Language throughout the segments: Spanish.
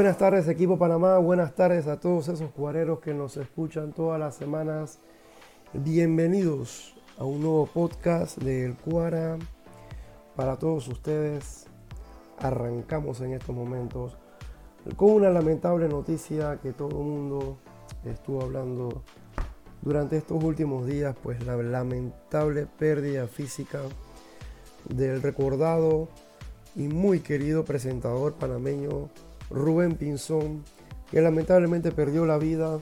buenas tardes equipo Panamá, buenas tardes a todos esos cuareros que nos escuchan todas las semanas. Bienvenidos a un nuevo podcast del Cuara para todos ustedes. Arrancamos en estos momentos con una lamentable noticia que todo el mundo estuvo hablando durante estos últimos días, pues la lamentable pérdida física del recordado y muy querido presentador panameño Rubén Pinzón, que lamentablemente perdió la vida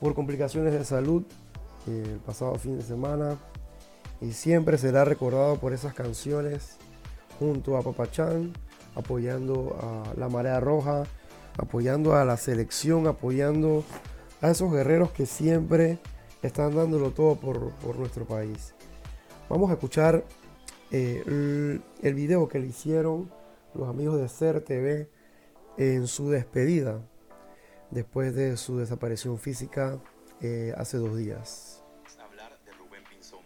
por complicaciones de salud eh, el pasado fin de semana y siempre será recordado por esas canciones junto a Papachán, apoyando a la Marea Roja, apoyando a la selección, apoyando a esos guerreros que siempre están dándolo todo por, nuestro país. Vamos a escuchar eh, el, el video que le hicieron los amigos de CER TV en su despedida después de su desaparición física eh, hace dos días. Hablar de Rubén Pinzón,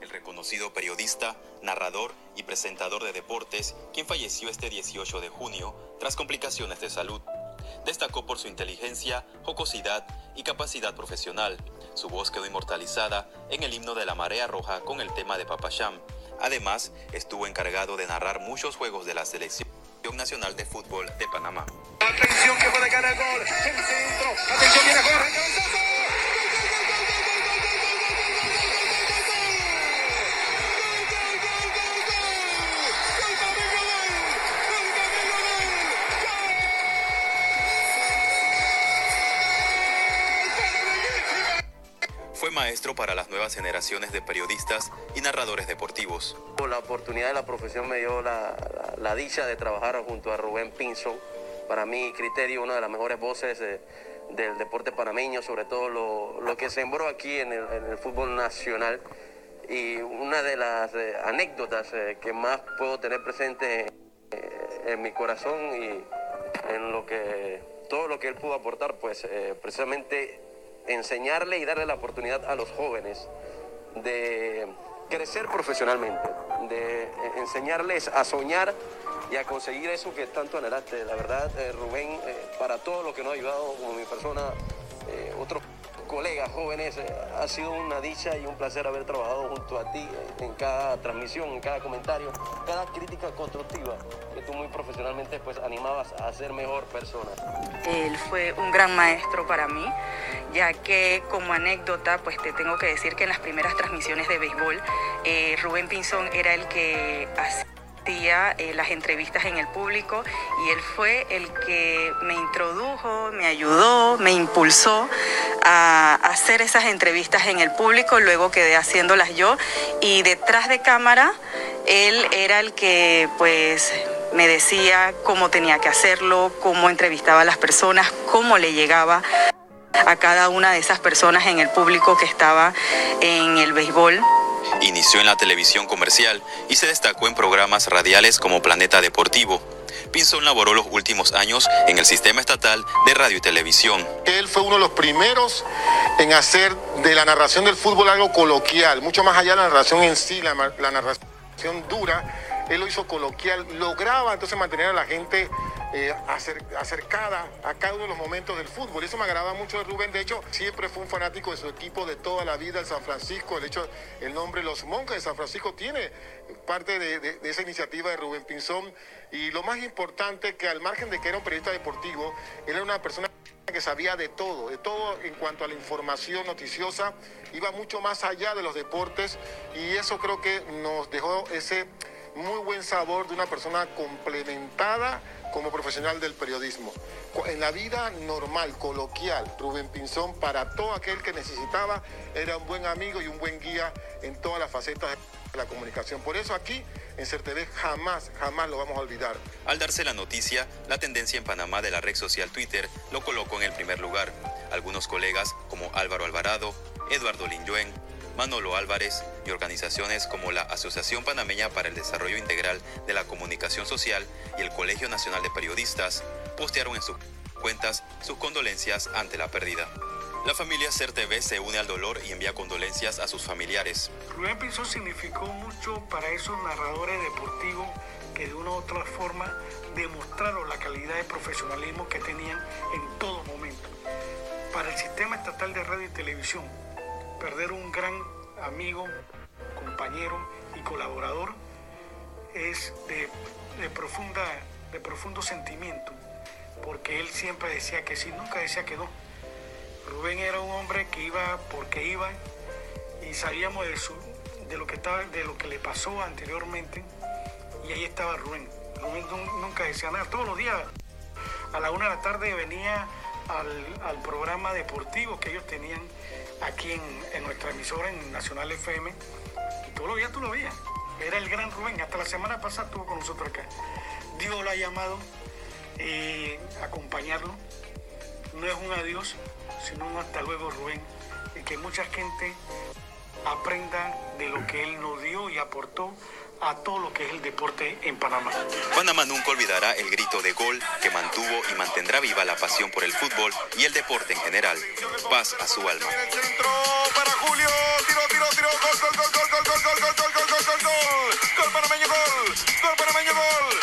el reconocido periodista, narrador y presentador de deportes, quien falleció este 18 de junio tras complicaciones de salud. Destacó por su inteligencia, jocosidad y capacidad profesional. Su voz quedó inmortalizada en el himno de la Marea Roja con el tema de Papacham. Además, estuvo encargado de narrar muchos juegos de la selección Nacional de Fútbol de Panamá. Atención que gol. El centro. Atención viene. Maestro para las nuevas generaciones de periodistas y narradores deportivos. La oportunidad de la profesión me dio la, dicha de trabajar junto a Rubén Pinson. Para mi criterio, una de las mejores voces del deporte panameño, sobre todo lo, que sembró aquí en el, fútbol nacional. Y una de las eh, anécdotas eh, que más puedo tener presente eh, en mi corazón y en lo que todo lo que él pudo aportar, pues precisamente enseñarle y darle la oportunidad a los jóvenes de crecer profesionalmente, de enseñarles a soñar y a conseguir eso que tanto anhelaste. La verdad, eh, Rubén, eh, para todo lo que nos ha ayudado como mi persona, eh, otros colegas jóvenes, eh, ha sido una dicha y un placer haber trabajado junto a ti eh, en cada transmisión, en cada comentario, cada crítica constructiva que tú muy profesionalmente pues animabas a ser mejor persona. Él fue un gran maestro para mí, ya que como anécdota pues te tengo que decir que en las primeras transmisiones de béisbol, eh, Rubén Pinzón era el que hacía eh, las entrevistas en el público y él fue el que me introdujo, me ayudó, me impulsó a hacer esas entrevistas en el público, luego quedé haciéndolas yo y detrás de cámara él era el que pues me decía cómo tenía que hacerlo, cómo entrevistaba a las personas, cómo le llegaba a cada una de esas personas en el público que estaba en el béisbol. Inició en la televisión comercial y se destacó en programas radiales como Planeta Deportivo. Pinzón laboró los últimos años en el sistema estatal de radio y televisión. Él fue uno de los primeros en hacer de la narración del fútbol algo coloquial, mucho más allá de la narración en sí, la, la narración dura. Él lo hizo coloquial, lograba entonces mantener a la gente eh, acercada a cada uno de los momentos del fútbol. Eso me agradaba mucho de Rubén. De hecho, siempre fue un fanático de su equipo de toda la vida, el San Francisco. El hecho, el nombre Los Monjes de San Francisco tiene parte de, esa iniciativa de Rubén Pinzón. Y lo más importante, que al margen de que era un periodista deportivo, él era una persona que sabía de todo, de todo en cuanto a la información noticiosa, iba mucho más allá de los deportes y eso creo que nos dejó ese muy buen sabor de una persona complementada como profesional del periodismo. En la vida normal, coloquial, Rubén Pinzón, para todo aquel que necesitaba, era un buen amigo y un buen guía en todas las facetas de la comunicación. Por eso aquí en CERTV jamás, jamás lo vamos a olvidar. Al darse la noticia, la tendencia en Panamá de la red social Twitter lo colocó en el primer lugar. Algunos colegas como Álvaro Alvarado, Eduardo Linyuen, Manolo Álvarez y organizaciones como la Asociación Panameña para el Desarrollo Integral de la Comunicación Social y el Colegio Nacional de Periodistas postearon en sus cuentas sus condolencias ante la pérdida. La familia CERTV se une al dolor y envía condolencias a sus familiares. Rubén Pinzón significó mucho para esos narradores deportivos que de una u otra forma demostraron la calidad de profesionalismo que tenían en todo momento. Para el sistema estatal de radio y televisión, perder un gran amigo, compañero y colaborador es de, profunda, de profundo sentimiento, porque él siempre decía que sí, nunca decía que no. Rubén era un hombre que iba porque iba y sabíamos de, su, de, lo, que estaba, de lo que le pasó anteriormente y ahí estaba Rubén. Rubén nunca decía nada, todos los días a la una de la tarde venía al programa deportivo que ellos tenían aquí en, nuestra emisora en Nacional FM y todos los días tú lo veías. Era el gran Rubén, hasta la semana pasada estuvo con nosotros acá. Dios lo ha llamado eh, acompañarlo. No es un adiós, sino un hasta luego Rubén. Y que mucha gente aprenda de lo que él nos dio y aportó a todo lo que es el deporte en Panamá. Panamá nunca olvidará el grito de gol que mantuvo y mantendrá viva la pasión por el fútbol y el deporte en general. Paz a su alma. para Julio, tiro, tiro, tiro, gol, gol, gol, gol, gol, gol, gol, gol, gol, gol, gol, gol, gol panameño, gol, gol panameño, gol,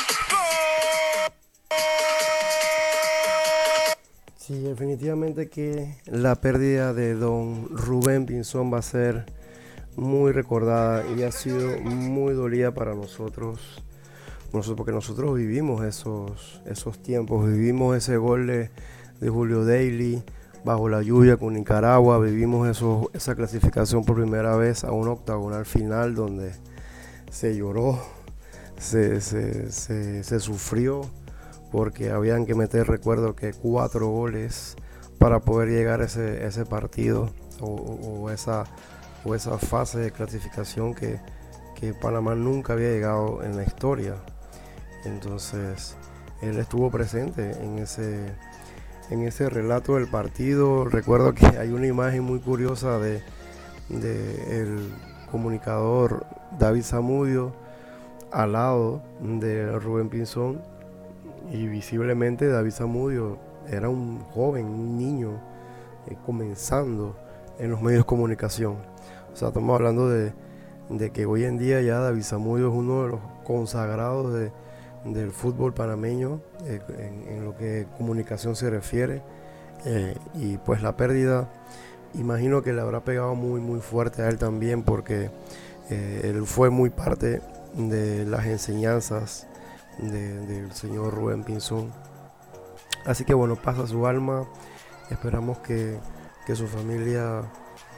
Sí, definitivamente que la pérdida de don Rubén Pinzón va a ser muy recordada y ha sido muy dolida para nosotros. nosotros porque nosotros vivimos esos, esos tiempos, vivimos ese gol de, Julio Daly bajo la lluvia con Nicaragua, vivimos eso, esa clasificación por primera vez a un octagonal final donde se lloró, se, se, se, sufrió porque habían que meter, recuerdo que cuatro goles para poder llegar a ese, ese partido o, esa, esa fase de clasificación que, que Panamá nunca había llegado en la historia. Entonces, él estuvo presente en ese, en ese relato del partido. Recuerdo que hay una imagen muy curiosa de el comunicador David Zamudio al lado de Rubén Pinzón y visiblemente David Zamudio era un joven, un niño eh, comenzando en los medios de comunicación. O sea, estamos hablando de, de, que hoy en día ya David Zamudio es uno de los consagrados de, del fútbol panameño eh, en, lo que comunicación se refiere. Eh, y pues la pérdida, imagino que le habrá pegado muy, muy fuerte a él también porque eh, él fue muy parte de las enseñanzas del de, señor Rubén Pinzón. Así que bueno, pasa su alma. Esperamos que, que su familia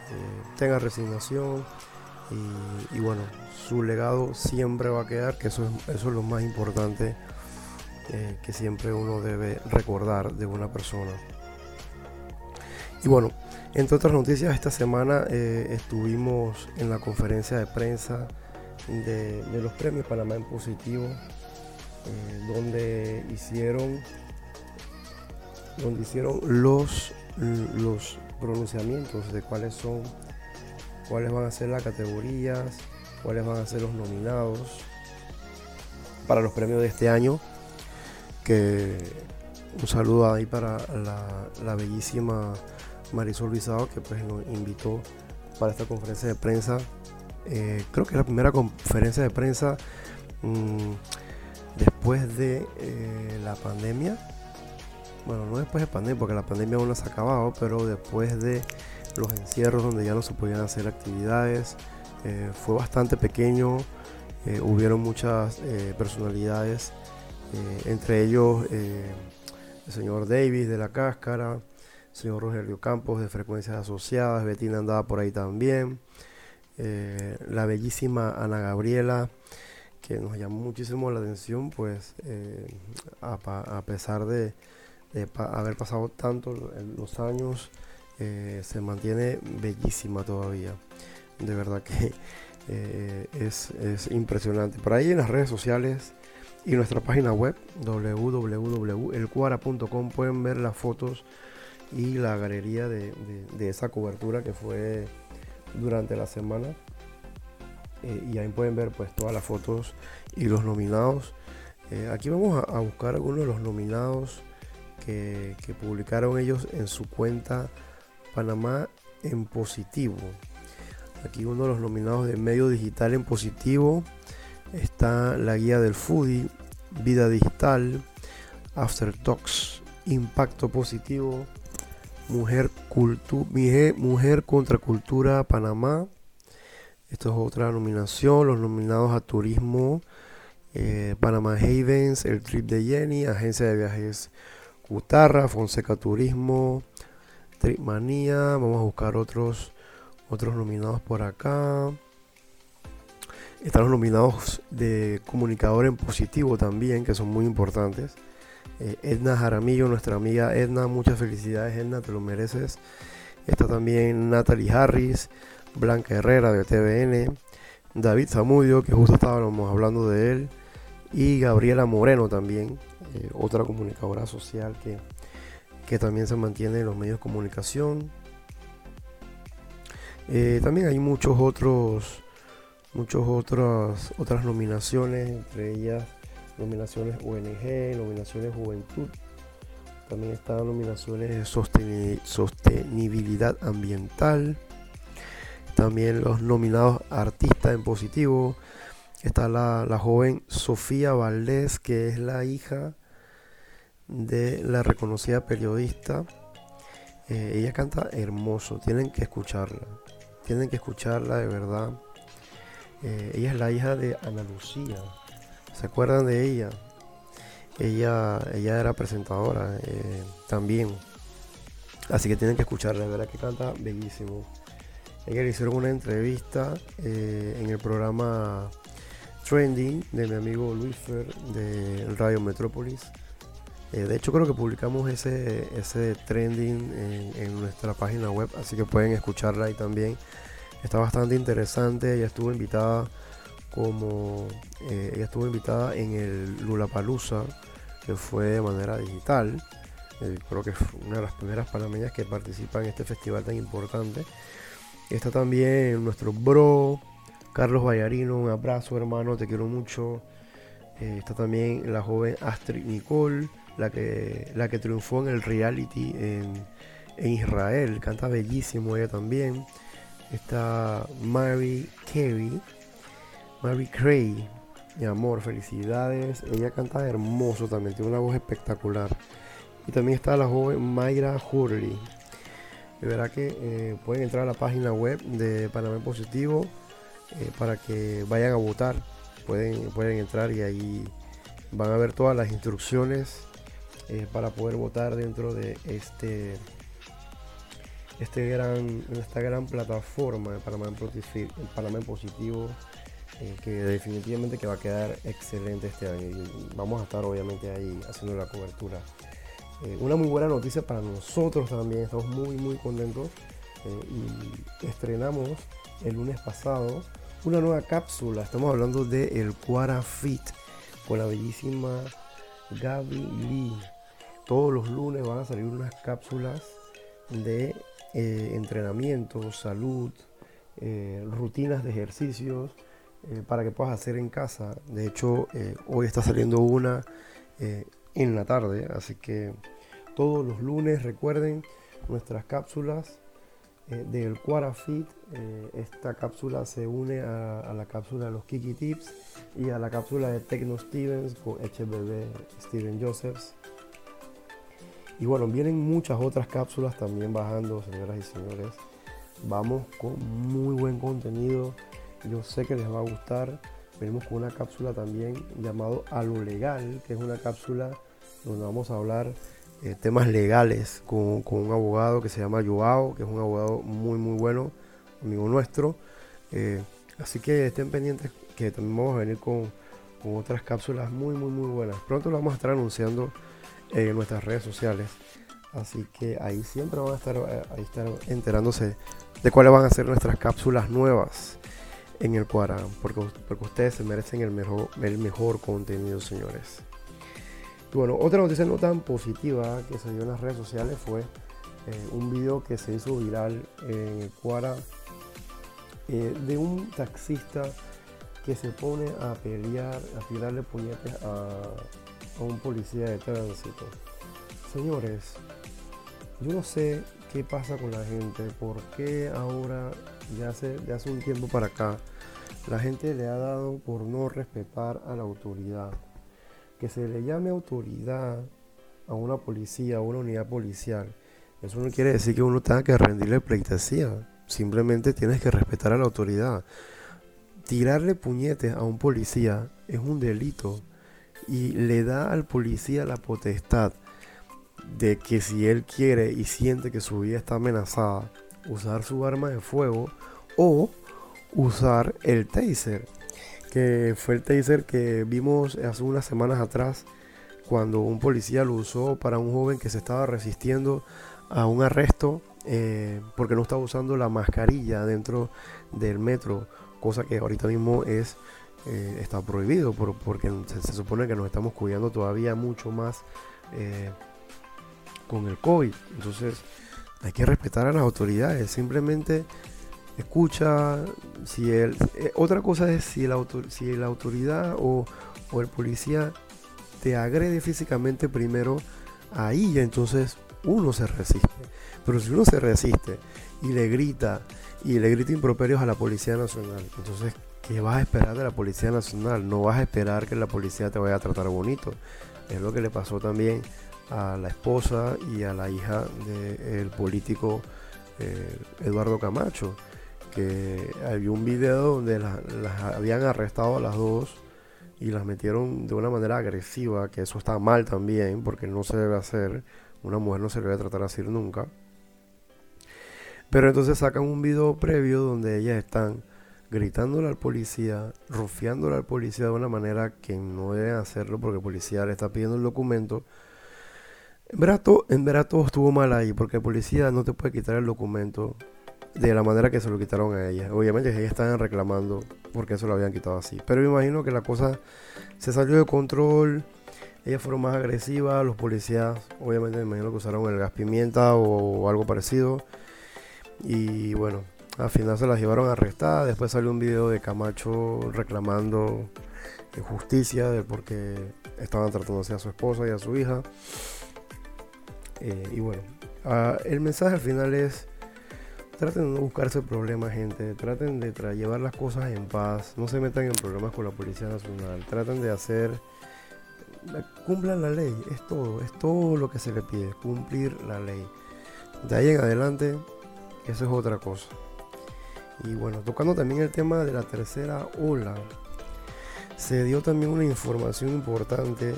eh, tenga resignación y, bueno, su legado siempre va a quedar, que eso es, eso es lo más importante eh, que siempre uno debe recordar de una persona. Y bueno, entre otras noticias, esta semana eh, estuvimos en la conferencia de prensa de, los premios Panamá en Positivo donde hicieron donde hicieron los los pronunciamientos de cuáles son cuáles van a ser las categorías cuáles van a ser los nominados para los premios de este año que un saludo ahí para la, bellísima Marisol Visado que pues nos invitó para esta conferencia de prensa. Eh, creo que es la primera conferencia de prensa mmm, después de eh, la pandemia, bueno, no después de pandemia, porque la pandemia aún no se ha acabado, pero después de los encierros donde ya no se podían hacer actividades, eh, fue bastante pequeño, eh, hubieron muchas eh, personalidades, eh, entre ellos el señor Davis de la Cáscara, el señor Rogelio Campos de Frecuencias Asociadas, Betina andaba por ahí también, la bellísima Ana Gabriela, que nos llamó muchísimo la atención, pues a, pesar de, de pa haber pasado tanto los años, eh, se mantiene bellísima todavía. De verdad que eh, es, es, impresionante. Por ahí en las redes sociales y nuestra página web www.elcuara.com pueden ver las fotos y la galería de, de, esa cobertura que fue durante la semana eh, y ahí pueden ver pues todas las fotos y los nominados. Eh, aquí vamos a, buscar algunos de los nominados que, publicaron ellos en su cuenta Panamá en positivo. Aquí uno de los nominados de medio digital en positivo Está la guía del foodie, vida digital, after talks, impacto positivo, mujer, cultu mujer, mujer contra cultura Panamá. Esto es otra nominación, los nominados a turismo, eh, Panamá Havens, el trip de Jenny, agencia de viajes Cutarra, Fonseca Turismo, Tripmanía, vamos a buscar otros otros nominados por acá. Están los nominados de comunicador en positivo también, que son muy importantes. Eh, Edna Jaramillo, nuestra amiga Edna, muchas felicidades Edna, te lo mereces. Está también Natalie Harris, Blanca Herrera de TVN, David Zamudio, que justo estábamos hablando de él, y Gabriela Moreno también, eh, otra comunicadora social que, que también se mantiene en los medios de comunicación. Eh, también hay muchos otros, muchos otras otras nominaciones, entre ellas nominaciones ONG, nominaciones Juventud. También están nominaciones de sostenibilidad ambiental. También los nominados artistas en positivo. Está la, la joven Sofía Valdés, que es la hija de la reconocida periodista. Eh, ella canta hermoso, tienen que escucharla. Tienen que escucharla de verdad. Eh, ella es la hija de Ana Lucía. ¿Se acuerdan de ella? Ella, ella era presentadora eh, también. Así que tienen que escucharla, de verdad que canta bellísimo. Ella le hicieron una entrevista en el programa Trending de mi amigo Luis Fer de Radio Metrópolis. de hecho creo que publicamos ese, ese trending en, nuestra página web, así que pueden escucharla ahí también. Está bastante interesante. Ella estuvo invitada como eh, ella estuvo invitada en el Lulapalooza, que fue de manera digital. Eh, creo que fue una de las primeras panameñas que participa en este festival tan importante. Está también nuestro bro, Carlos Vallarino, un abrazo hermano, te quiero mucho. Eh, está también la joven Astrid Nicole, la que, la que triunfó en el reality en, Israel, canta bellísimo ella también. Está Mary Carey, Mary Cray, mi amor, felicidades. Ella canta hermoso también, tiene una voz espectacular. Y también está la joven Mayra Hurley. De verdad que eh, pueden entrar a la página web de Panamá Positivo eh, para que vayan a votar. Pueden, pueden entrar y ahí van a ver todas las instrucciones eh, para poder votar dentro de este este gran, esta gran plataforma de Panamá en, Panamá Positivo, eh, que definitivamente que va a quedar excelente este año. Y vamos a estar obviamente ahí haciendo la cobertura. Una muy buena noticia para nosotros también, estamos muy muy contentos y estrenamos el lunes pasado una nueva cápsula, estamos hablando de el Quara Fit con la bellísima Gaby Lee. Todos los lunes van a salir unas cápsulas de eh, entrenamiento, salud, eh, rutinas de ejercicios eh, para que puedas hacer en casa. De hecho, hoy está saliendo una en la tarde, así que todos los lunes recuerden nuestras cápsulas del Quarafit. esta cápsula se une a, a, la cápsula de los Kiki Tips y a la cápsula de Tecno Stevens con HBB Steven Josephs. Y bueno, vienen muchas otras cápsulas también bajando, señoras y señores. Vamos con muy buen contenido. Yo sé que les va a gustar. Venimos con una cápsula también llamado A lo Legal, que es una cápsula donde vamos a hablar eh, temas legales con, un abogado que se llama Joao, que es un abogado muy muy bueno, amigo nuestro. Eh, así que estén pendientes que también vamos a venir con, con otras cápsulas muy muy muy buenas. Pronto lo vamos a estar anunciando en nuestras redes sociales. Así que ahí siempre van a estar, eh, ahí estar enterándose de cuáles van a ser nuestras cápsulas nuevas en el Cuara, porque, porque ustedes se merecen el mejor, el mejor contenido, señores. Bueno, otra noticia no tan positiva que se dio en las redes sociales fue eh, un video que se hizo viral en el Cuara eh, de un taxista que se pone a pelear, a tirarle puñetes a, un policía de tránsito. Señores, yo no sé qué pasa con la gente, por qué ahora, ya hace, hace un tiempo para acá, la gente le ha dado por no respetar a la autoridad. Que se le llame autoridad a una policía, a una unidad policial, eso no quiere decir que uno tenga que rendirle pleitesía. Simplemente tienes que respetar a la autoridad. Tirarle puñetes a un policía es un delito y le da al policía la potestad de que si él quiere y siente que su vida está amenazada, usar su arma de fuego o usar el taser, que fue el taser que vimos hace unas semanas atrás cuando un policía lo usó para un joven que se estaba resistiendo a un arresto eh, porque no estaba usando la mascarilla dentro del metro, cosa que ahorita mismo es eh, está prohibido porque se, supone que nos estamos cuidando todavía mucho más eh, con el COVID. Entonces hay que respetar a las autoridades, simplemente escucha si el otra cosa es si la, si la autoridad o, o el policía te agrede físicamente primero ahí entonces uno se resiste. Pero si uno se resiste y le grita y le grita improperios a la Policía Nacional, entonces, ¿qué vas a esperar de la Policía Nacional? No vas a esperar que la policía te vaya a tratar bonito. Es lo que le pasó también a la esposa y a la hija del político eh, Eduardo Camacho, había un video donde las, habían arrestado a las dos y las metieron de una manera agresiva, que eso está mal también, porque no se debe hacer una mujer no se a tratar así nunca. Pero entonces sacan un video previo donde ellas están gritándole al policía, rufiándole al policía de una manera que no deben hacerlo porque el policía le está pidiendo el documento. En verdad, en verdad todo estuvo mal ahí porque el policía no te puede quitar el documento de la manera que se lo quitaron a ella. Obviamente ellas estaban reclamando porque se lo habían quitado así. Pero me imagino que la cosa se salió de control ellas fueron más agresivas, los policías obviamente me imagino que usaron el gas pimienta o algo parecido. Y bueno, al final se las llevaron arrestadas. Después salió un video de Camacho reclamando justicia de por qué estaban tratándose a su esposa y a su hija. Eh, y bueno, ah, el mensaje al final es, traten de no buscarse problemas, gente. Traten de llevar las cosas en paz. No se metan en problemas con la Policía Nacional. Traten de hacer cumplan la ley, es todo, es todo lo que se le pide, cumplir la ley. De ahí en adelante, eso es otra cosa. Y bueno, tocando también el tema de la tercera ola, se dio también una información importante eh,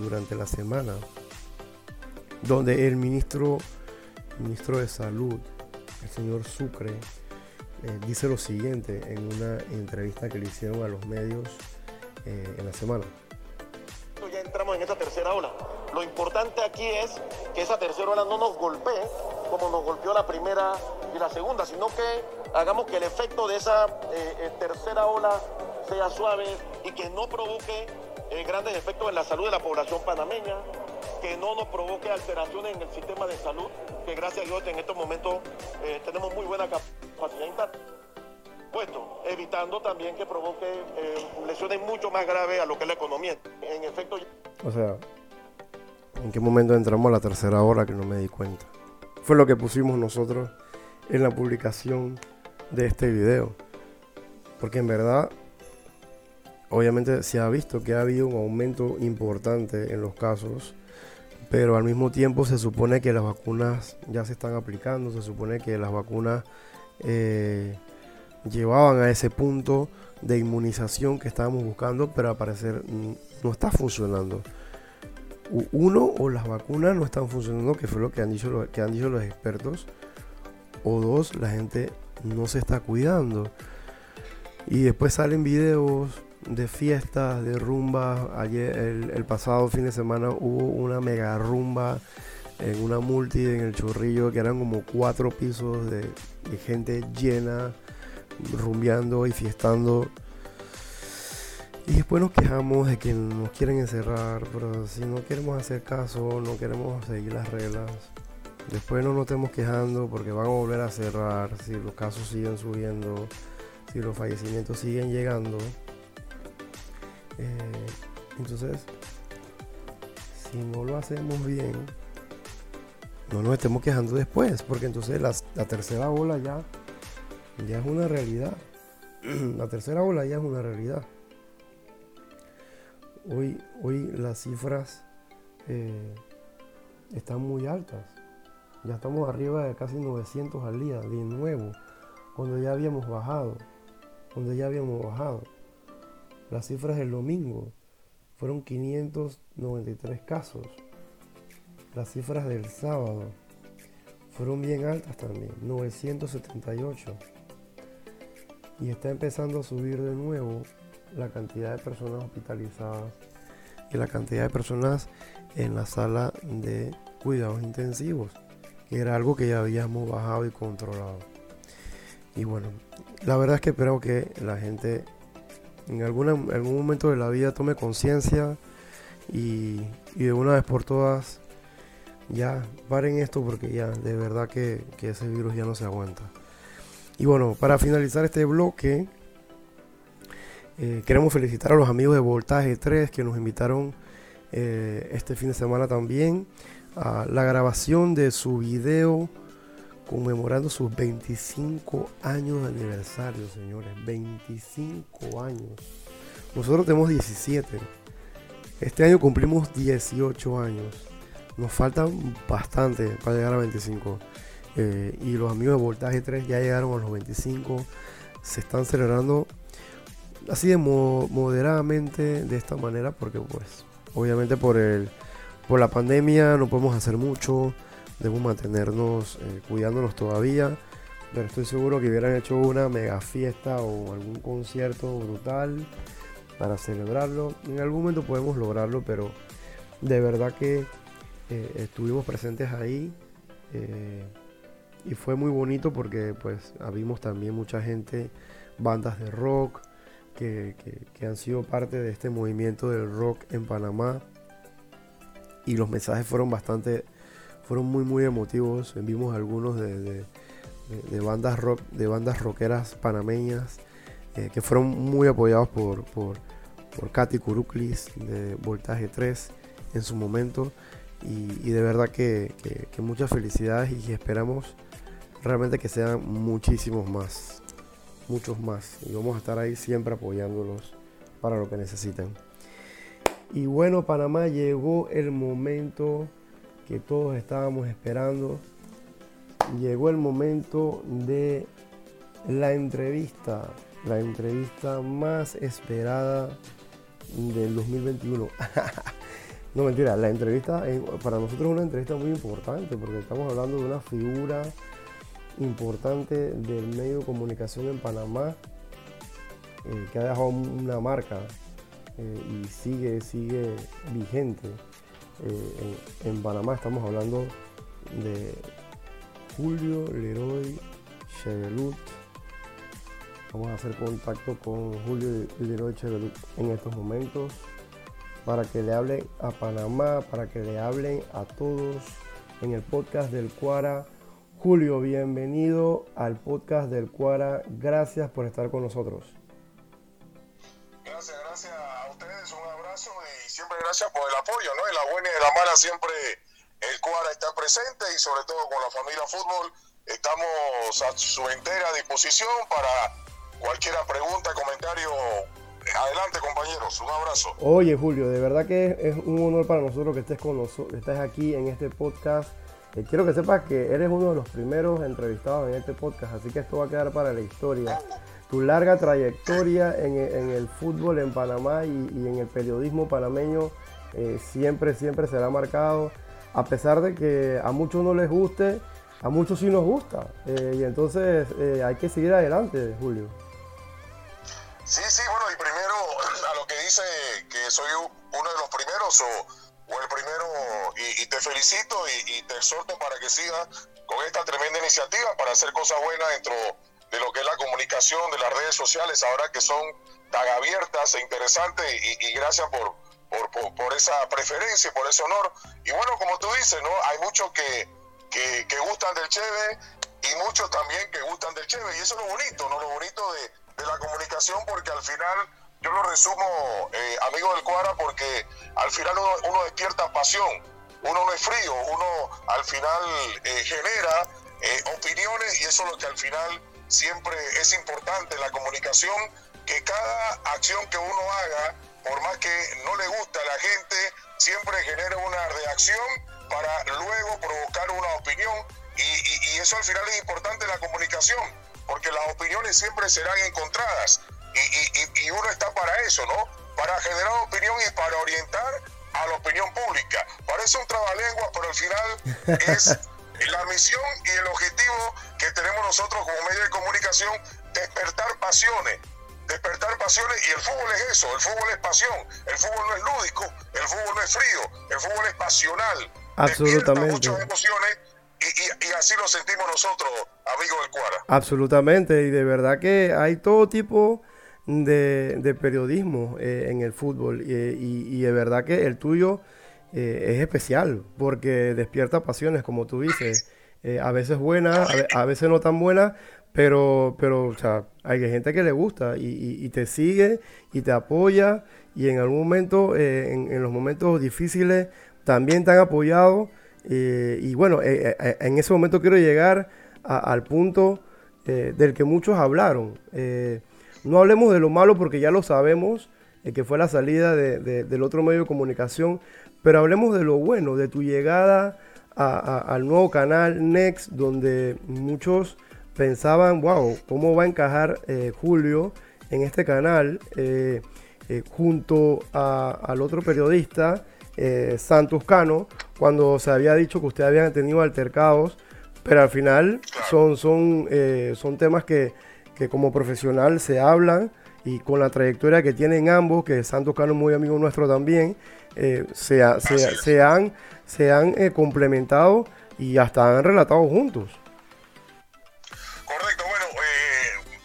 durante la semana, donde el ministro, ministro de Salud, el señor Sucre, eh, dice lo siguiente en una entrevista que le hicieron a los medios eh, en la semana en esa tercera ola. Lo importante aquí es que esa tercera ola no nos golpee como nos golpeó la primera y la segunda, sino que hagamos que el efecto de esa eh, tercera ola sea suave y que no provoque grandes efectos en la salud de la población panameña, que no nos provoque alteraciones en el sistema de salud, que gracias a Dios en estos momentos tenemos muy buena capacidad intacta evitando también que provoque eh, lesiones mucho más graves a lo que es la economía. En efecto... O sea, ¿en qué momento entramos a la tercera hora que no me di cuenta? Fue lo que pusimos nosotros en la publicación de este video. Porque en verdad, obviamente se ha visto que ha habido un aumento importante en los casos, pero al mismo tiempo se supone que las vacunas ya se están aplicando, se supone que las vacunas eh, llevaban a ese punto de inmunización que estábamos buscando, pero al parecer no está funcionando. Uno, o las vacunas no están funcionando, que fue lo que han dicho que han dicho los expertos, o dos, la gente no se está cuidando. Y después salen videos de fiestas, de rumbas. Ayer, el, pasado fin de semana, hubo una mega rumba en una multi en el Chorrillo, que eran como cuatro pisos de gente llena rumbeando y fiestando. Y después nos quejamos de que nos quieren encerrar, pero si no queremos hacer caso, no queremos seguir las reglas, después no nos estemos quejando porque van a volver a cerrar si los casos siguen subiendo, si los fallecimientos siguen llegando. Eh, entonces, si no lo hacemos bien, no nos estemos quejando después, porque entonces la tercera ola ya ya es una realidad. la tercera ola ya es una realidad. Hoy, hoy las cifras eh, están muy altas. Ya estamos arriba de casi 900 al día, de nuevo, cuando ya habíamos bajado, cuando ya habíamos bajado. Las cifras del domingo fueron 593 casos. Las cifras del sábado fueron bien altas también, 978. Y está empezando a subir de nuevo la cantidad de personas hospitalizadas y la cantidad de personas en la sala de cuidados intensivos, que era algo que ya habíamos bajado y controlado. Y bueno, la verdad es que espero que la gente en alguna, algún momento de la vida tome conciencia y, de una vez por todas ya paren esto porque ya de verdad que, ese virus ya no se aguanta. Y bueno, para finalizar este bloque, eh, queremos felicitar a los amigos de Voltaje 3 que nos invitaron eh, este fin de semana también a la grabación de su video conmemorando sus 25 años de aniversario, señores. 25 años. Nosotros tenemos 17. Este año cumplimos 18 años. Nos faltan bastante para llegar a 25. Eh, y los amigos de Voltaje 3 ya llegaron a los 25. Se están celebrando así de moderadamente de esta manera porque pues obviamente por el por la pandemia no podemos hacer mucho debemos mantenernos eh, cuidándonos todavía. Pero estoy seguro que hubieran hecho una mega fiesta o algún concierto brutal para celebrarlo. En algún momento podemos lograrlo, pero de verdad que eh, estuvimos presentes ahí. Eh, y fue muy bonito porque pues vimos también mucha gente, bandas de rock, que, que, han sido parte de este movimiento del rock en Panamá. Y los mensajes fueron bastante fueron muy muy emotivos. Vimos algunos de, bandas rock, de bandas rockeras panameñas eh, que fueron muy apoyados por, por, por Katy Kuruklis de Voltaje 3 en su momento. Y, de verdad que, muchas felicidades y esperamos realmente que sean muchísimos más, muchos más. Y vamos a estar ahí siempre apoyándolos para lo que necesiten. Y bueno, Panamá llegó el momento que todos estábamos esperando. Llegó el momento de la entrevista, la entrevista más esperada del 2021. no mentira, la entrevista para nosotros es una entrevista muy importante porque estamos hablando de una figura importante del medio de comunicación en Panamá eh, que ha dejado una marca eh, y sigue, sigue vigente. En, Panamá estamos hablando de Julio Leroy Chevelut. Vamos a hacer contacto con Julio Leroy Chevelut en estos momentos para que le hablen a Panamá, para que le hablen a todos en el podcast del Cuara. Julio, bienvenido al podcast del Cuara. Gracias por estar con nosotros. Siempre gracias por el apoyo, ¿no? En la buena y en la mala siempre el Cuara está presente y sobre todo con la familia fútbol estamos a su entera disposición para cualquier pregunta, comentario. Adelante compañeros, un abrazo. Oye Julio, de verdad que es un honor para nosotros que estés con nosotros, estés aquí en este podcast. Eh, quiero que sepas que eres uno de los primeros entrevistados en este podcast, así que esto va a quedar para la historia tu larga trayectoria en, el fútbol en Panamá y, en el periodismo panameño eh, siempre, siempre será marcado, a pesar de que a muchos no les guste, a muchos sí nos gusta. Eh, y entonces eh, hay que seguir adelante, Julio. Sí, sí, bueno, y primero a lo que dice que soy uno de los primeros o, o el primero, y, te felicito y, y, te exhorto para que sigas con esta tremenda iniciativa para hacer cosas buenas dentro de lo que es la comunicación, de las redes sociales, ahora que son tan abiertas e interesantes, y, gracias por, por, esa preferencia y por ese honor. Y bueno, como tú dices, ¿no? Hay muchos que, que, gustan del Cheve y muchos también que gustan del Cheve, y eso es lo bonito, ¿no? Lo bonito de, la comunicación, porque al final yo lo resumo, eh, amigo del Cuara, porque al final uno, despierta pasión, uno no es frío, uno al final eh, genera eh, opiniones y eso es lo que al final siempre es importante la comunicación, que cada acción que uno haga, por más que no le guste a la gente, siempre genere una reacción para luego provocar una opinión y, eso al final es importante la comunicación, porque las opiniones siempre serán encontradas y, uno está para eso, ¿no? Para generar opinión y para orientar a la opinión pública. Parece un trabalengua, pero al final es la misión y el objetivo que tenemos nosotros como medio de comunicación, despertar pasiones, despertar pasiones y el fútbol es eso, el fútbol es pasión, el fútbol no es lúdico, el fútbol no es frío, el fútbol es pasional. Absolutamente. muchas emociones y, así lo sentimos nosotros, amigos del Cuara. Absolutamente, y de verdad que hay todo tipo de, periodismo eh, en el fútbol y, de verdad que el tuyo eh, es especial porque despierta pasiones, como tú dices. Eh, a veces buenas, a, veces no tan buenas, pero, pero hay gente que le gusta y, te sigue y te apoya y en algún momento, en, en, los momentos difíciles, también te han apoyado eh, y bueno, eh, eh, en ese momento quiero llegar al punto del que muchos hablaron. no hablemos de lo malo porque ya lo sabemos, que fue la salida del otro medio de comunicación, pero hablemos de lo bueno, de tu llegada al nuevo canal Next, donde muchos pensaban, wow, ¿cómo va a encajar Julio en este canal junto al otro periodista? eh, Santos Cano, cuando se había dicho que ustedes habían tenido altercados, pero al final son, son, eh, son temas que, como profesional se hablan y con la trayectoria que tienen ambos, que Santos Cano es muy amigo nuestro también, eh, se, se, han, se han eh, complementado y hasta han relatado juntos. Correcto, bueno,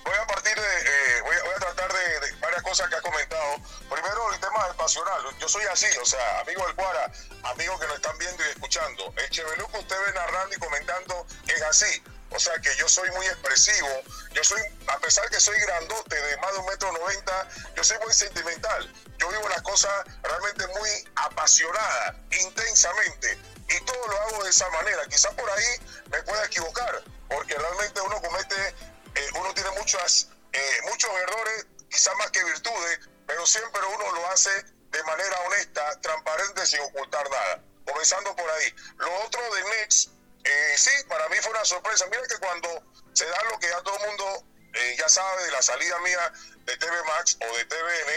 voy a partir de, voy, a, tratar de varias cosas que ha comentado. Primero, el tema del pasional. Yo soy así, o sea, amigo del Cuara, amigo que nos están viendo y escuchando. El Chevelú que usted ve narrando y comentando es así. O sea que yo soy muy expresivo. Yo soy, a pesar que soy grandote de más de un metro noventa, yo soy muy sentimental. Yo vivo las cosas realmente muy apasionada, intensamente. Y todo lo hago de esa manera. Quizás por ahí me pueda equivocar, porque realmente uno comete, eh, uno tiene muchas, eh, muchos errores, quizás más que virtudes, pero siempre uno lo hace de manera honesta, transparente, sin ocultar nada. Comenzando por ahí. Lo otro de Next, eh, sí, para mí fue una sorpresa. Mira que cuando se da lo que ya todo el mundo eh, ya sabe de la salida mía de TV Max o de TVN,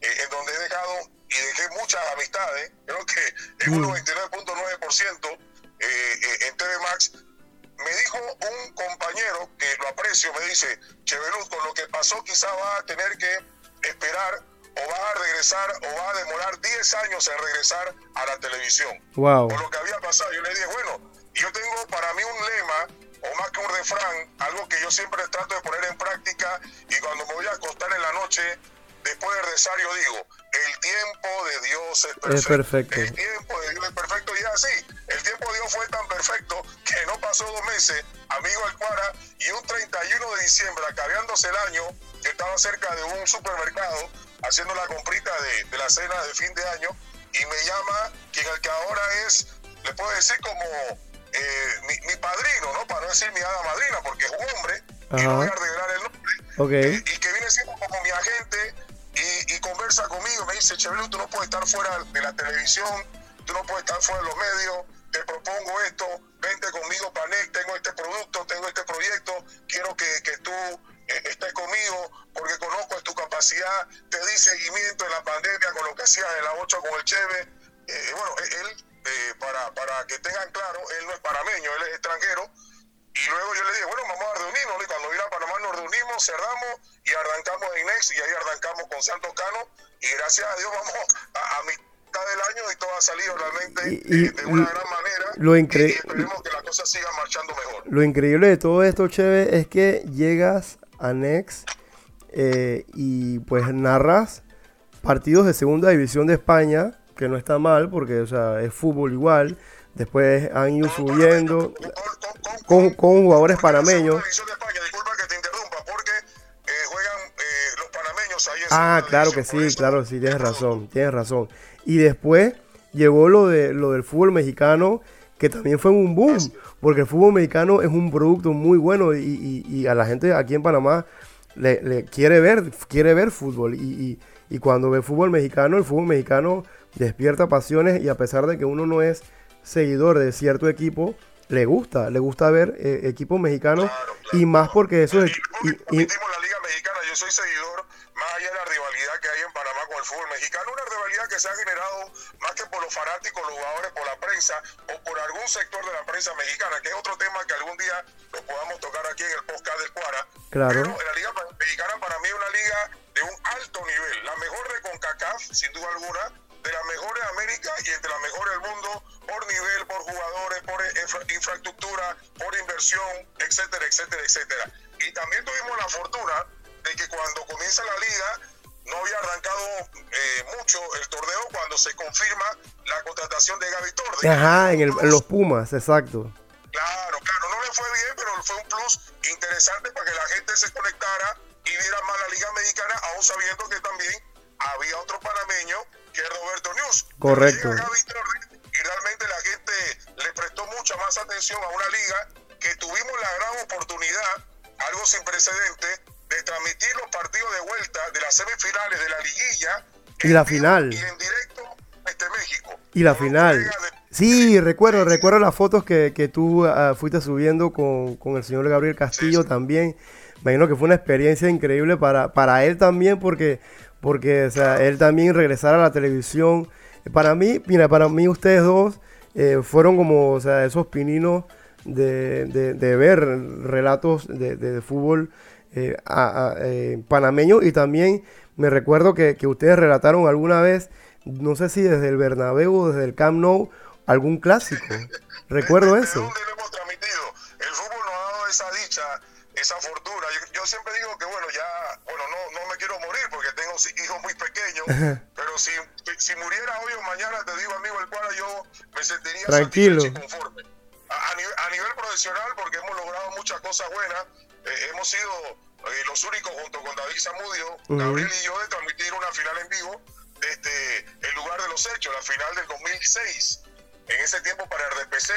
eh, en donde he dejado y dejé muchas amistades, creo que en un 99.9% en TV Max, me dijo un compañero que lo aprecio, me dice, Cheveluz, con lo que pasó quizá va a tener que esperar o va a regresar o va a demorar 10 años en regresar a la televisión. Wow. Por lo que había pasado, yo le dije, bueno, yo tengo para mí un lema o más que un refrán, algo que yo siempre trato de poner en práctica y cuando me voy a acostar en la noche, después del rezar yo digo, el tiempo de Dios es perfecto. Es perfecto. El tiempo de Dios es perfecto y es así. El tiempo de Dios fue tan perfecto que no pasó dos meses, amigo El Cuara, y un 31 de diciembre, acabeándose el año, yo estaba cerca de un supermercado haciendo la comprita de, la cena de fin de año y me llama quien el que ahora es, le puedo decir como eh, mi, padrino, ¿no? Para no decir mi hada madrina, porque es un hombre, y no voy a revelar el nombre, eh, y que viene siendo como mi agente y, conversa conmigo, me dice, Chevelu, tú no puedes estar fuera de la televisión, tú no puedes estar fuera de los medios, te propongo esto, vente conmigo, Panek, tengo este producto, tengo este proyecto, quiero que, que tú eh, estés conmigo porque conozco tu capacidad, te di seguimiento en la pandemia con lo que hacías en la 8 con el Cheve. Eh, bueno, e-, él, eh, para, para que tengan claro, él no es parameño, él es extranjero. Y luego yo le dije, bueno, vamos a reunirnos. Y cuando vine a Panamá nos reunimos, cerramos y arrancamos en Next y ahí arrancamos con Santos Cano. Y gracias a Dios vamos a, a mitad del año y todo ha salido realmente de una gran manera. Lo increíble. esperemos que la cosa siga marchando mejor. Lo increíble de todo esto, Cheve, es que llegas Anex eh, y pues narras partidos de segunda división de España, que no está mal porque o sea, es fútbol igual. Después han ido subiendo con, con jugadores panameños. Ah, claro que sí, claro, sí, tienes razón, tienes razón. Y después llegó lo, de, lo del fútbol mexicano, que también fue un boom, porque el fútbol mexicano es un producto muy bueno y, a la gente aquí en Panamá le, quiere ver, quiere ver fútbol y, y cuando ve fútbol mexicano, el fútbol mexicano despierta pasiones y a pesar de que uno no es seguidor de cierto equipo, le gusta, le gusta ver eh, equipos mexicanos y más porque eso es... Y, la Liga Mexicana, yo soy seguidor, más allá de la rivalidad que hay en Panamá con el fútbol mexicano, una rivalidad que se ha generado más que por los fanáticos, los jugadores, por la prensa o por algún sector de la prensa mexicana, que es otro tema que algún día lo podamos tocar aquí en el podcast del Cuara. Claro. Pero la Liga Mexicana para mí es una liga de un alto nivel, la mejor de CONCACAF, sin duda alguna, de las mejores de América y entre las mejores del mundo por nivel, por jugadores, por infraestructura, por inversión, etcétera, etcétera, etcétera. Y también tuvimos la fortuna de que cuando comienza la liga no había arrancado eh, mucho el torneo cuando se confirma la contratación de Gaby Torres. Ajá, en, en los Pumas, exacto. Claro, claro, no le fue bien, pero fue un plus interesante para que la gente se conectara y viera más la Liga Mexicana, aún sabiendo que también había otro panameño que es Roberto News. Correcto. y realmente la gente le prestó mucha más atención a una liga que tuvimos la gran oportunidad, algo sin precedente, de transmitir los partidos de vuelta de las semifinales de la liguilla. Y la final. Y en directo este México. Y la final. Sí, recuerdo, recuerdo las fotos que, que tú uh, fuiste subiendo con, con, el señor Gabriel Castillo también. Me imagino que fue una experiencia increíble para, para él también, porque porque o sea, él también regresar a la televisión. Para mí, mira, para mí ustedes dos eh, fueron como o sea, esos pininos de, de, ver relatos de, de fútbol eh, eh, panameño y también me recuerdo que, que, ustedes relataron alguna vez, no sé si desde el Bernabéu o desde el Camp Nou, algún clásico. Recuerdo eso. ¿De dónde lo hemos transmitido? El fútbol nos ha dado esa dicha, esa fortuna. Yo, yo siempre digo que, bueno, ya, bueno, no, no me hijos muy pequeños, pero si, si muriera hoy o mañana, te digo, amigo, el cual yo me sentiría Tranquilo. y conforme. A, nivel, a, nivel, profesional, porque hemos logrado muchas cosas buenas, eh, hemos sido eh, los únicos, junto con David Zamudio, Gabriel y yo, de transmitir una final en vivo desde el lugar de los hechos, la final del 2006. En ese tiempo para RPC,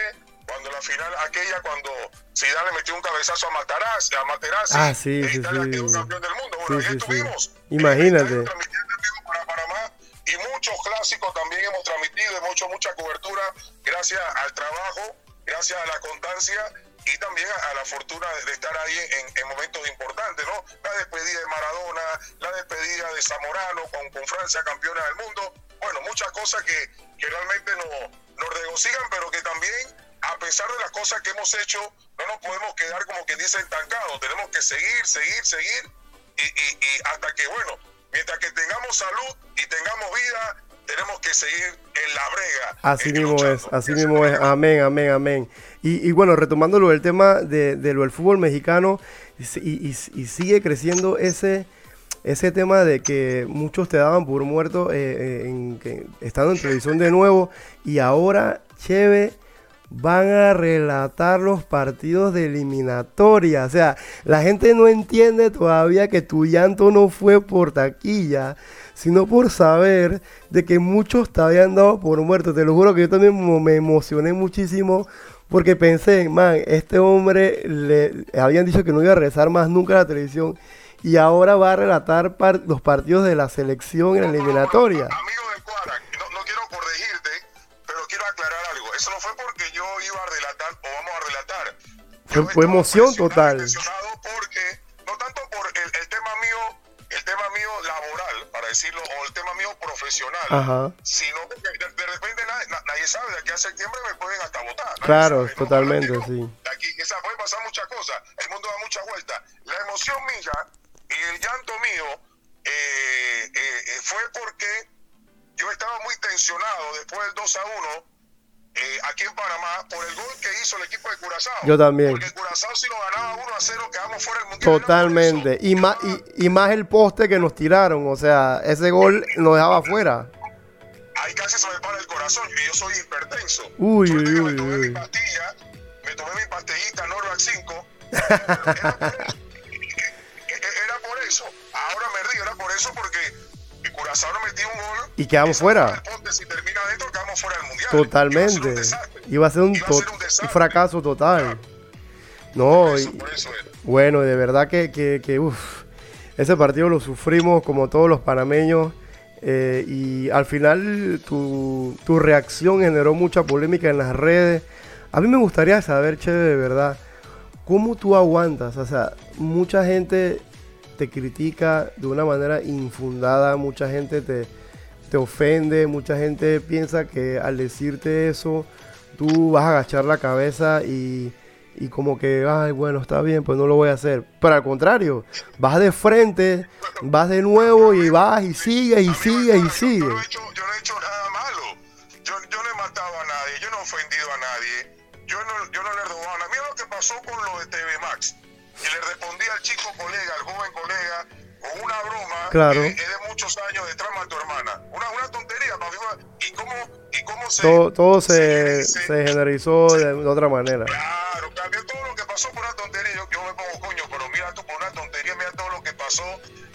cuando la final aquella cuando Zidane le metió un cabezazo a Materazzi, a Materazzi ah, sí, e sí, Italia sí. quedó campeón del mundo. Bueno, ahí estuvimos. Imagínate. Para Panamá y muchos clásicos también hemos transmitido, hemos hecho mucha cobertura gracias al trabajo, gracias a la constancia y también a, a la fortuna de, de estar ahí en, en, momentos importantes, ¿no? La despedida de Maradona, la despedida de Zamorano con, con Francia campeona del mundo. Bueno, muchas cosas que, que realmente nos, nos regocijan, pero que también a pesar de las cosas que hemos hecho, no nos podemos quedar como quien dice estancados. Tenemos que seguir, seguir, seguir. Y, y, y, hasta que, bueno, mientras que tengamos salud y tengamos vida, tenemos que seguir en la brega. Así mismo luchando. es, así Eso mismo es. Amén, amén, amén. Y, y bueno, retomándolo el tema de, de, lo del fútbol mexicano, y, y sigue creciendo ese ese tema de que muchos te daban por muerto eh, eh, en, que, estando en televisión de nuevo y ahora, Cheve, van a relatar los partidos de eliminatoria. O sea, la gente no entiende todavía que tu llanto no fue por taquilla, sino por saber de que muchos te habían dado por muerto. Te lo juro que yo también me emocioné muchísimo porque pensé, man, este hombre le habían dicho que no iba a regresar más nunca a la televisión y ahora va a relatar los partidos de la selección en la eliminatoria. Fue, fue emoción total. Porque, no tanto por el, el, tema mío, el tema mío laboral, para decirlo, o el tema mío profesional, Ajá. sino que de, de repente nadie, nadie, sabe, de aquí a septiembre me pueden hasta votar. Claro, sabe, totalmente, ¿no? sí. De aquí, esa, pueden pasar muchas cosas, el mundo da muchas vueltas. La emoción mía y el llanto mío eh, eh, fue porque yo estaba muy tensionado después del 2 a 1 eh, aquí en Panamá por el gol que hizo el equipo de Curazao. Yo también. Porque Totalmente. Y más, y, y, más el poste que nos tiraron. O sea, ese gol nos dejaba fuera. Ahí casi se me para el corazón. Y yo soy hipertenso. Uy, uy, uy. Me tomé uy. mi pastilla, me tomé mi pastillita Norvac 5. era por eso. Ahora me río, era por eso porque Curazao no metió un gol. Y quedamos fuera. El ponte, si termina adentro, quedamos fuera del mundial. Totalmente. Iba a ser un, Iba a ser to- un desastre. fracaso total. No, Por eso, y- por eso era. Bueno, de verdad que, que, ese partido lo sufrimos como todos los panameños. eh, y al final tu, tu reacción generó mucha polémica en las redes. A mí me gustaría saber, Che, de verdad, ¿cómo tú aguantas? O sea, mucha gente te critica de una manera infundada, mucha gente te, te ofende, mucha gente piensa que al decirte eso, tú vas a agachar la cabeza y, y como que, ay, bueno, está bien, pues no lo voy a hacer. Pero al contrario, vas de frente, vas de nuevo y vas y sigues y sigues y hermano, yo- sigues. no he hecho, yo no he hecho nada malo. Yo, yo no he matado a nadie, yo no he ofendido a nadie. Yo no, yo no le he robado a nadie. Mira lo que pasó con lo de TV Max. Que le respondí al chico colega, al joven colega, con una broma Claro. que es de muchos años de trama a tu hermana. Una, una tontería, papi. ¿Y cómo, y cómo se, Todo, todo se, se- se generalizó de, de otra manera. Claro, también todo lo que pasó por una tontería, yo, yo me pongo coño, pero mira tú por una tontería, mira todo lo que pasó,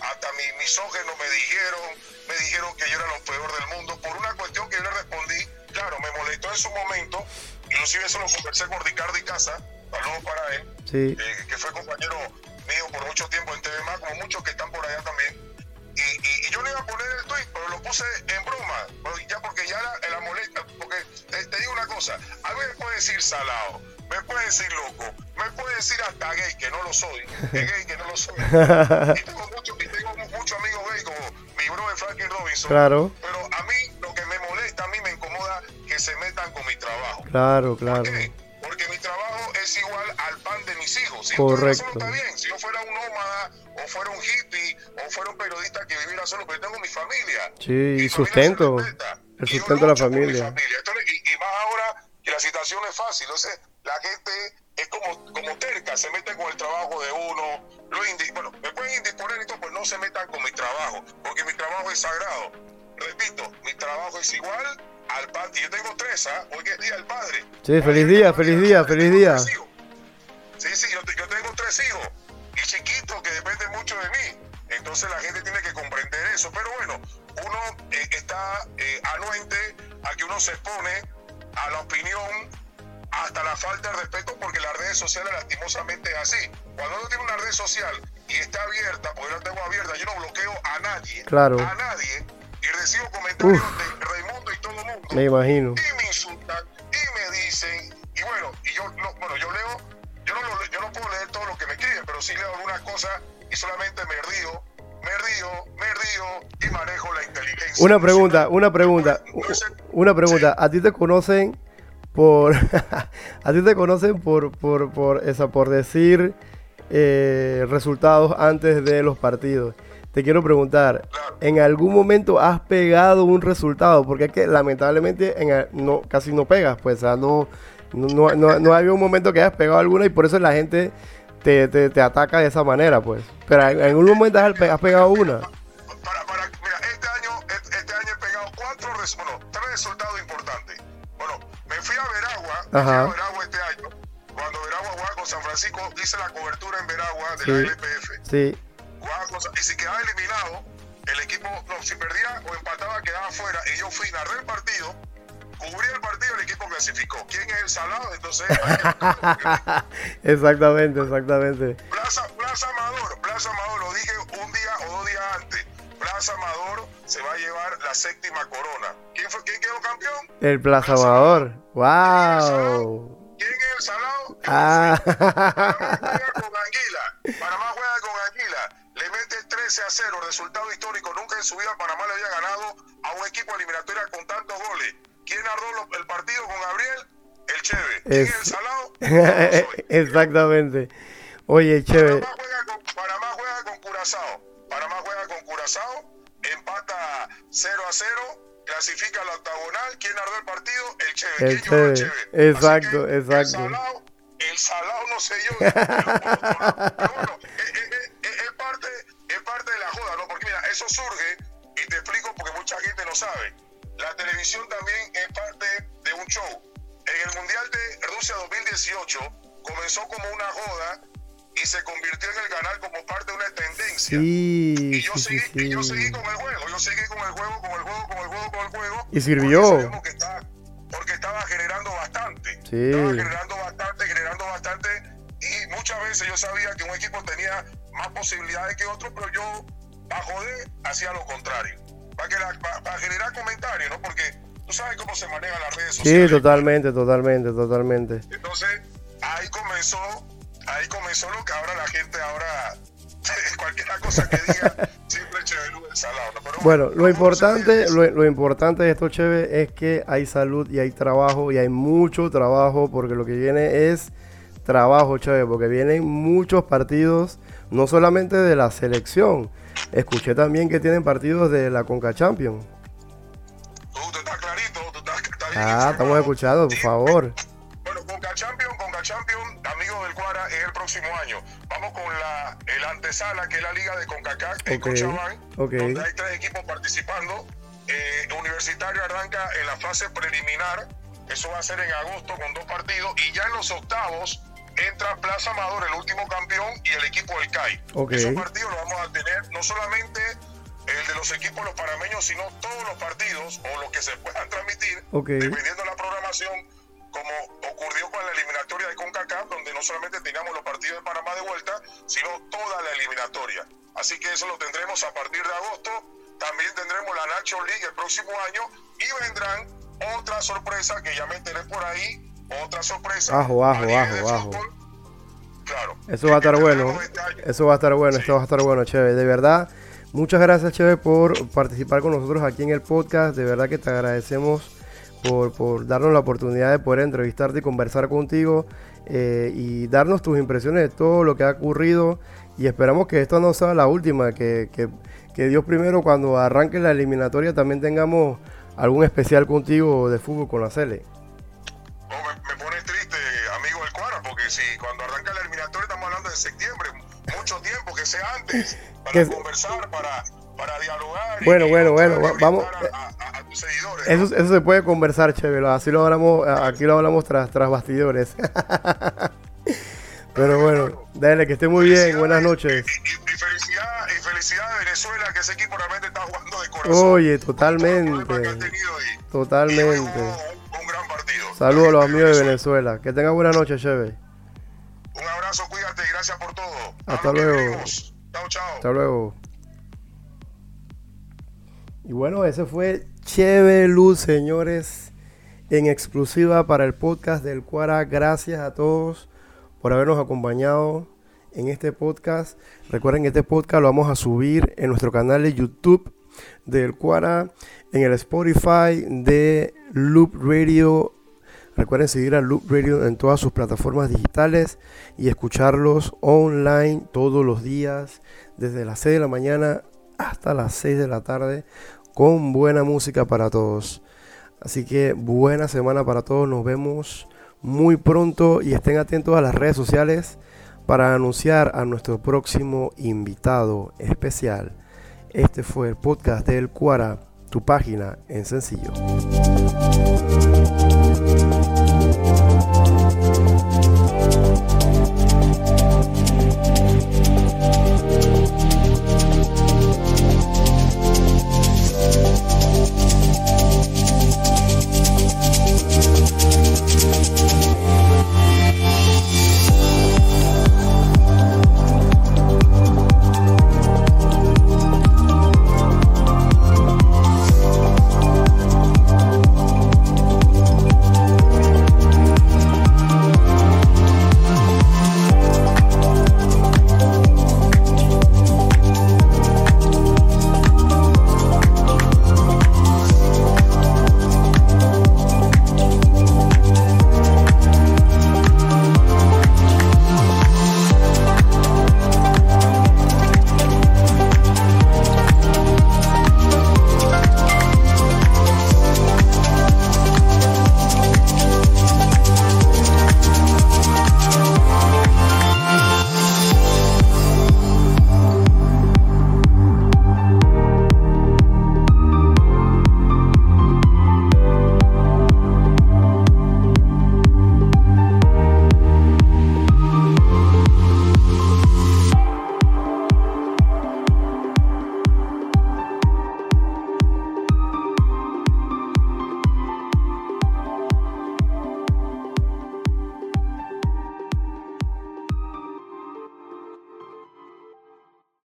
hasta mi misógenos me dijeron, me dijeron que yo era lo peor del mundo, por una cuestión que yo le respondí, claro, me molestó en su momento, inclusive eso lo conversé con Ricardo y Casa, saludos para él, Sí, eh, que fue compañero mío por mucho tiempo en TV Más, como muchos que están por allá también. Y, y- y yo le iba a poner el tweet, pero lo puse en broma, pero ya porque ya era la molesta, porque te, te digo una cosa, a mí me puede decir salado, me puede decir loco, me puede decir hasta gay, que no lo soy, que gay, que no lo soy. Y tengo muchos muchos amigos gay como mi brother Franklin Robinson. claro, Pero a mí lo que me molesta, a mí me incomoda que se metan con mi trabajo. claro, ¿Por claro. qué? Mis hijos. Si Correcto. yo estuviera solo está bien. Si yo fuera un nómada, o fuera un hippie, o fuera un periodista que viviera solo, pero yo tengo mi familia. Sí, Mi y familia sustento, el Y sustento de la familia. Entonces, y, y más ahora que la situación es fácil. Entonces, la gente es como, como terca, se mete con el trabajo de uno. Lo indi- bueno, me pueden indisponer y todo, pues no se metan con mi trabajo, porque mi trabajo es sagrado. Repito, mi trabajo es igual al padre. Yo tengo tres, ¿ah? Hoy que es día del padre. Sí, feliz día, feliz día, feliz día. Sí, sí, yo, te- yo tengo tres hijos y chiquitos que dependen mucho de mí. Entonces la gente tiene que comprender eso. Pero bueno, uno eh, está eh, anuente a que uno se expone a la opinión hasta la falta de respeto porque las redes sociales lastimosamente es así. Cuando uno tiene una red social y está abierta, porque yo la tengo abierta, yo no bloqueo a nadie. Claro. A nadie. Y recibo comentarios Uf. de Raimundo y todo el mundo Me imagino. y me insultan y me dicen y bueno y yo no, bueno yo leo yo no lo- yo no puedo leer todo lo que me escriben pero sí leo algunas cosas y solamente me río me río me río y manejo la inteligencia Una pregunta, una pregunta, una pregunta. ¿A ti te conocen por, a ti te conocen por, por, por, esa, por decir eh, resultados antes de los partidos? Te quiero preguntar, Claro. ¿en algún momento has pegado un resultado? Porque es que lamentablemente en no, casi no pegas, pues, o sea, no, no, no, no, no había un momento que hayas pegado alguna y por eso la gente te, te, te ataca de esa manera, pues. Pero en algún momento has, has pegado una. para, para, mira, este año, este, este año he pegado cuatro, bueno, tres resultados importantes. Bueno, me fui a Veragua, me fui Ajá. a Veragua este año. Cuando Veragua jugaba con San Francisco, hice la cobertura en Veragua de Sí. la LPF. Sí, con y si quedaba eliminado, el equipo, no, si perdía o empataba, quedaba fuera. Y yo fui, narré el partido, cubrí el partido, el equipo clasificó. ¿Quién es el salado? Entonces, que exactamente, exactamente. Plaza, Plaza Amador, Plaza Amador, lo dije un día o dos días antes. Plaza Amador se va a llevar la séptima corona. ¿Quién, fue, quién quedó campeón? El Plaza Amador. ¡Wow! ¿Quién es el salado? Ah, Panamá juega con Anguila. Panamá juega con Anguila. Le mete 13 a 0. Resultado histórico. Nunca en su vida Panamá le había ganado a un equipo eliminatoria con tantos goles. ¿Quién narró lo- el partido con Gabriel? El Cheve. ¿Quién es, el salado? Exactamente. Oye, chévere. Panamá juega, con, Panamá juega con Curazao. Panamá juega con Curazao. Empata 0 a 0. Clasifica la octagonal. ¿Quién narró el partido? El Cheve. El ¿Quién llevó Cheve. Exacto, que exacto. El salado, el salado no sé yo. Pero bueno, es, es- es- es parte, es parte de la joda, ¿no? Porque mira, eso surge, y te explico porque mucha gente no sabe. Televisión también es parte de un show. En el Mundial de Rusia 2018 comenzó como una joda y se convirtió en el canal como parte de una tendencia. Sí, Y yo, sí, sí, seguí, y yo seguí sí. con el juego, yo seguí con el juego, con el juego, con el juego, con el juego. Y sirvió. Porque, estaba, porque estaba generando bastante. Sí. Estaba generando bastante, generando bastante. Y muchas veces yo sabía que un equipo tenía más posibilidades que otro, pero yo, para joder, hacía lo contrario. Para, que la- pa- para generar comentarios, ¿no? Porque tú sabes cómo se manejan las redes Sí, sociales. totalmente, totalmente, totalmente. Entonces, ahí comenzó, ahí comenzó lo que ahora la gente ahora, cualquier cosa que diga, siempre Chevelú el salado. ¿no? Pero Bueno, lo ¿cómo se importante, lo, lo importante de esto, Cheve, es que hay salud y hay trabajo y hay mucho trabajo porque lo que viene es trabajo, Cheve, porque vienen muchos partidos, no solamente de la selección. Escuché también que tienen partidos de la Conca Champions. Tú, tú estás clarito, tú estás, estás bien Ah, estamos escuchando, por favor. Bueno, Conca Champion, Conca Champion, amigos del Cuara, es el próximo año. Vamos con la el antesala, que es la liga de CONCACAF en Ok, Cochabamba, ok. donde hay tres equipos participando. Eh, Universitario arranca en la fase preliminar, eso va a ser en agosto con dos partidos, y ya en los octavos entra Plaza Amador, el último campeón, y el equipo del CAI. Ok. Esos partidos los vamos a tener no solamente el de los equipos los panameños, sino todos los partidos o los que se puedan transmitir, Ok. dependiendo de la programación, como ocurrió con la eliminatoria de CONCACAF, donde no solamente teníamos los partidos de Panamá de vuelta, sino toda la eliminatoria. Así que eso lo tendremos a partir de agosto. También tendremos la Nacho League el próximo año y vendrán otra sorpresa que ya me enteré por ahí, otra sorpresa. Ajo, ajo, ajo, ajo. Claro. Eso va a estar bueno. este año. Eso va a estar bueno, Sí. esto va a estar bueno, Cheve. De verdad, muchas gracias, Cheve, por participar con nosotros aquí en el podcast. De verdad que te agradecemos por, por darnos la oportunidad de poder entrevistarte y conversar contigo eh, y darnos tus impresiones de todo lo que ha ocurrido. Y esperamos que esto no sea la última, que, que, que Dios primero cuando arranque la eliminatoria también tengamos algún especial contigo de fútbol con la Cele. No, me, me pones triste, amigo del Cuara, porque si cuando arranca la eliminatoria estamos hablando de septiembre, mucho tiempo, que sea antes, para Que- conversar, para, para dialogar. y- Bueno, y bueno, bueno, vamos- A, a- a tus seguidores. ¿no? Eso, eso se puede conversar, chévere. Así lo hablamos, aquí lo hablamos tras, tras bastidores. Pero bueno, dale, que esté muy bien. Buenas noches. Y, y- y felicidad, y felicidad a Venezuela, que ese equipo realmente está jugando de corazón. Oye, totalmente. Totalmente. Saludos a los amigos de Venezuela. Que tengan buena noche, chévere. Un abrazo, cuídate y gracias por todo. Hasta luego. Chao, chao. Hasta luego. Y bueno, ese fue Cheve Luz, señores, en exclusiva para el podcast del Cuara. Gracias a todos por habernos acompañado en este podcast. Recuerden que este podcast lo vamos a subir en nuestro canal de YouTube del Cuara, en el Spotify de Loop Radio. Recuerden seguir a Loop Radio en todas sus plataformas digitales y escucharlos online todos los días, desde las 6 de la mañana hasta las 6 de la tarde, con buena música para todos. Así que buena semana para todos, nos vemos muy pronto y estén atentos a las redes sociales para anunciar a nuestro próximo invitado especial. Este fue el podcast del Cuara, tu página en sencillo.